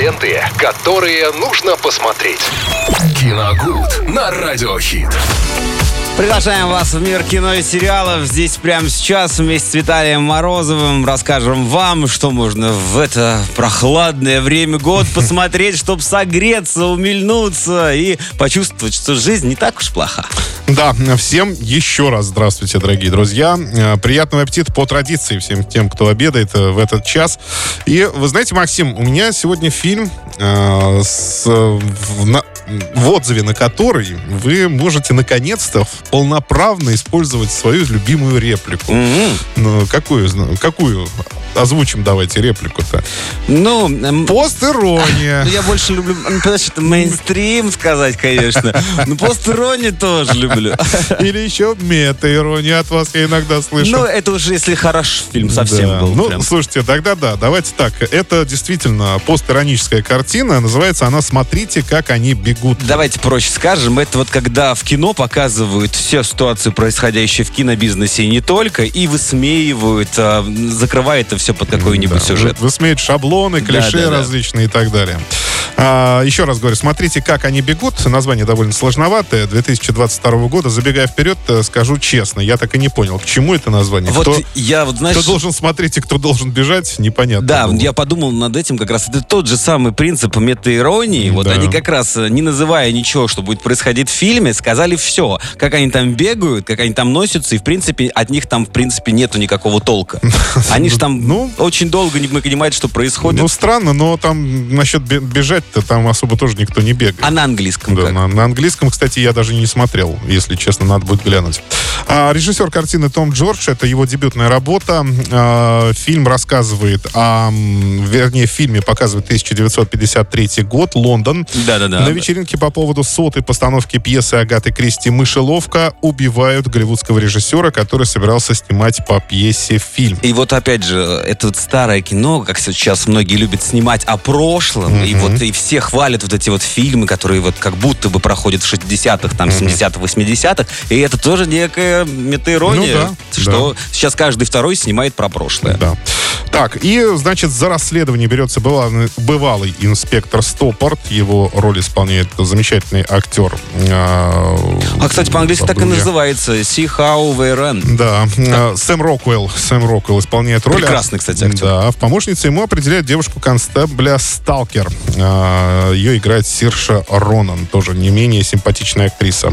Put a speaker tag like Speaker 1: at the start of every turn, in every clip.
Speaker 1: ленты, которые нужно посмотреть. Киногуд на Радиохит.
Speaker 2: Приглашаем вас в мир кино и сериалов. Здесь прямо сейчас вместе с Виталием Морозовым расскажем вам, что можно в это прохладное время год посмотреть, чтобы согреться, умильнуться и почувствовать, что жизнь не так уж плоха.
Speaker 3: Да, всем еще раз здравствуйте, дорогие друзья. Э, Приятного аппетита по традиции всем тем, кто обедает э, в этот час. И вы знаете, Максим, у меня сегодня фильм, э, с, в, на- в отзыве на который вы можете наконец-то полноправно использовать свою любимую реплику.
Speaker 2: М-м.
Speaker 3: Ну, какую, какую? Озвучим давайте реплику-то.
Speaker 2: Ну, эм,
Speaker 3: Пост-ирония.
Speaker 2: ну, я больше люблю, что мейнстрим сказать, конечно. Но постерони тоже люблю.
Speaker 3: Или еще мета-ирония от вас я иногда слышу.
Speaker 2: Ну, это уже если хорош фильм совсем
Speaker 3: Да.
Speaker 2: был.
Speaker 3: Ну,
Speaker 2: прям.
Speaker 3: слушайте, тогда да, давайте так. Это действительно постироническая картина. Называется она «Смотрите, как они бегут».
Speaker 2: Давайте проще скажем, это вот когда в кино показывают все ситуации, происходящие в кинобизнесе и не только, и высмеивают, а, закрывая это все под какой-нибудь
Speaker 3: Да,
Speaker 2: сюжет.
Speaker 3: вы- Высмеют шаблоны, клише
Speaker 2: да, да.
Speaker 3: различные и так далее. А, еще раз говорю, смотрите, как они бегут. Название довольно сложноватое. 2022 года. Забегая вперед, э, скажу честно, я так и не понял, к чему это название.
Speaker 2: Вот
Speaker 3: кто,
Speaker 2: я вот, знаешь...
Speaker 3: кто должен смотреть и кто должен бежать, непонятно.
Speaker 2: Да,
Speaker 3: было.
Speaker 2: я подумал над этим как раз. Это тот же самый принцип метаиронии. Вот
Speaker 3: Да.
Speaker 2: они как раз, э, не называя ничего, что будет происходить в фильме, сказали все. Как они там бегают, как они там носятся, и, в принципе, от них там, в принципе, нету никакого толка. Они же там
Speaker 3: Ну,
Speaker 2: очень долго не понимают, что происходит.
Speaker 3: Ну, странно, но там насчет бе- бежать-то там особо тоже никто не бегает.
Speaker 2: а на английском
Speaker 3: Да,
Speaker 2: как?
Speaker 3: на, на английском, кстати, я даже не смотрел, если честно, надо будет глянуть. А, режиссер картины Том Джордж, это его дебютная работа. А, фильм рассказывает о, вернее, в фильме показывает 1953 год, Лондон.
Speaker 2: Да-да-да.
Speaker 3: На вечеринке по поводу сотой постановки пьесы Агаты Кристи «Мышеловка» убивают голливудского режиссера, который собирался снимать по пьесе фильм.
Speaker 2: И вот опять же, это вот старое кино, как сейчас многие любят снимать о прошлом, и вот и все хвалят вот эти вот фильмы, которые вот как будто бы проходят в 60-х, там, 70-х, 80-х, и это тоже некая метаирония,
Speaker 3: Ну да,
Speaker 2: что сейчас каждый второй снимает про прошлое.
Speaker 3: Да. Так, и, значит, за расследование берется бывалый, бывалый инспектор Стоппорт. Его роль исполняет замечательный актер. А,
Speaker 2: А, кстати, по-английски так и называется «See how they run».
Speaker 3: Да, э, Сэм Роквелл. Сэм Роквелл исполняет роль.
Speaker 2: Прекрасный, кстати, актер.
Speaker 3: Да, в помощнице ему определяют девушку констебля Сталкер. А, Ее играет Сирша Ронан, тоже не менее симпатичная актриса.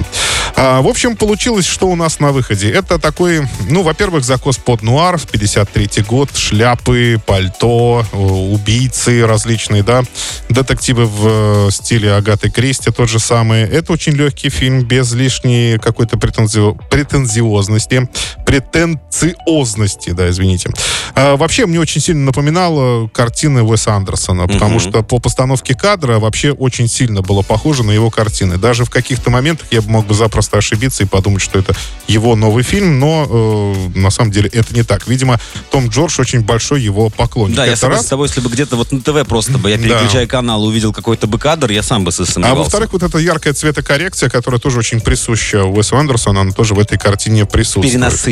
Speaker 3: А, В общем, получилось, что у нас на выходе. Это такой, ну, во-первых, закос под нуар, 53 год, шляпы, пальто, э, убийцы различные, да, детективы в э, стиле Агаты Кристи, тот же самый. Это очень легкий фильм, без лишней какой-то претензио- претензиозности, претенциозности, да, извините. А, вообще, мне очень сильно напоминало картины Уэса Андерсона, потому
Speaker 2: Мгм.
Speaker 3: что по постановке кадра вообще очень сильно было похоже на его картины. Даже в каких-то моментах я мог бы запросто ошибиться и подумать, что это его новый фильм, но э, на самом деле это не так. Видимо, Том Джордж очень большой его поклонник.
Speaker 2: Да, я
Speaker 3: Это
Speaker 2: согласен
Speaker 3: раз.
Speaker 2: с тобой, если бы где-то вот на ТВ просто бы я
Speaker 3: Да.
Speaker 2: переключая канал, увидел какой-то бы кадр, я сам бы
Speaker 3: А
Speaker 2: засомневался.
Speaker 3: во-вторых, вот эта яркая цветокоррекция, которая тоже очень присуща Уэсу Андерсону, она тоже в этой картине присутствует.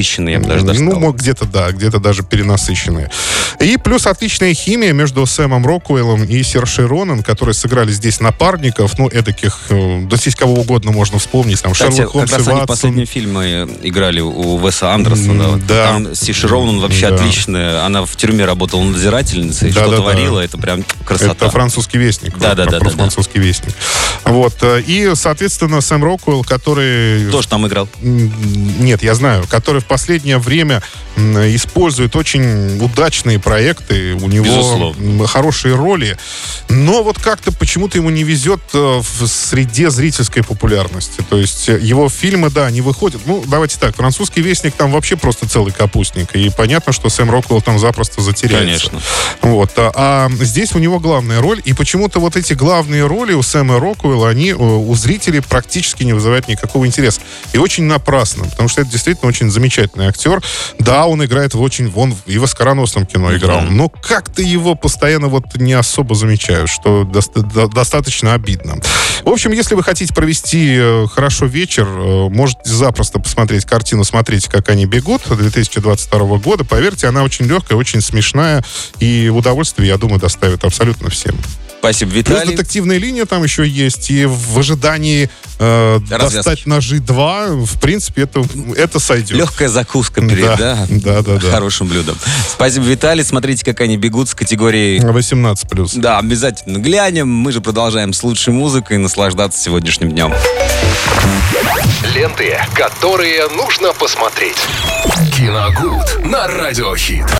Speaker 2: Перенасыщенный, я бы даже даже
Speaker 3: Ну,
Speaker 2: сказал.
Speaker 3: где-то, да, где-то даже перенасыщенные. И плюс отличная химия между Сэмом Роквеллом и Сершей Ронан, которые сыграли здесь напарников, ну, эдаких, э, да здесь кого угодно можно вспомнить, там,
Speaker 2: Кстати,
Speaker 3: Шерлок Холмс
Speaker 2: как
Speaker 3: и
Speaker 2: раз они
Speaker 3: Ватсон.
Speaker 2: последние фильмы играли у Веса Андерсона.
Speaker 3: Да.
Speaker 2: Там Сиши Роунан вообще
Speaker 3: Да.
Speaker 2: отличная. Она в тюрьме работала надзирательницей,
Speaker 3: Да,
Speaker 2: что
Speaker 3: да, да.
Speaker 2: творила. Это прям красота.
Speaker 3: Это французский вестник.
Speaker 2: Да, да, да, да, да.
Speaker 3: французский вестник. Вот. э, И, соответственно, Сэм Роквелл, который...
Speaker 2: Тоже там играл.
Speaker 3: Нет, я знаю, который в последнее время использует очень удачные проекты, у него
Speaker 2: Безусловно.
Speaker 3: хорошие роли, но вот как-то почему-то ему не везет э, в среде зрительской популярности. То есть э, его фильмы, да, они выходят. Ну, давайте так, французский вестник там вообще просто целый капустник, и понятно, что Сэм Роквелл там запросто затеряется.
Speaker 2: Конечно.
Speaker 3: Вот. А, а здесь у него главная роль, и почему-то вот эти главные роли у Сэма Роквелла, они э, у зрителей практически не вызывают никакого интереса. И очень напрасно, потому что это действительно очень замечательный актер. Да, он играет в очень... Он и в оскароносном кино играл,
Speaker 2: Мгм.
Speaker 3: но как-то его постоянно вот не особо замечают, что доста- до- достаточно обидно. В общем, если вы хотите провести э, хорошо вечер, э, можете запросто посмотреть картину «Смотрите, как они бегут» 2022 года. Поверьте, она очень легкая, очень смешная, и удовольствие, я думаю, доставит абсолютно всем.
Speaker 2: Спасибо, Виталий.
Speaker 3: Плюс детективная линия там еще есть. И в ожидании э, достать ножи 2, в принципе, это, это сойдет.
Speaker 2: Легкая закуска перед
Speaker 3: да, да, да, да.
Speaker 2: хорошим блюдом. Спасибо, Виталий. Смотрите, как они бегут с категории...
Speaker 3: 18+.
Speaker 2: Да, обязательно глянем. Мы же продолжаем с лучшей музыкой и наслаждаться сегодняшним днем.
Speaker 1: Ленты, которые нужно посмотреть. Киногуд на Радиохит.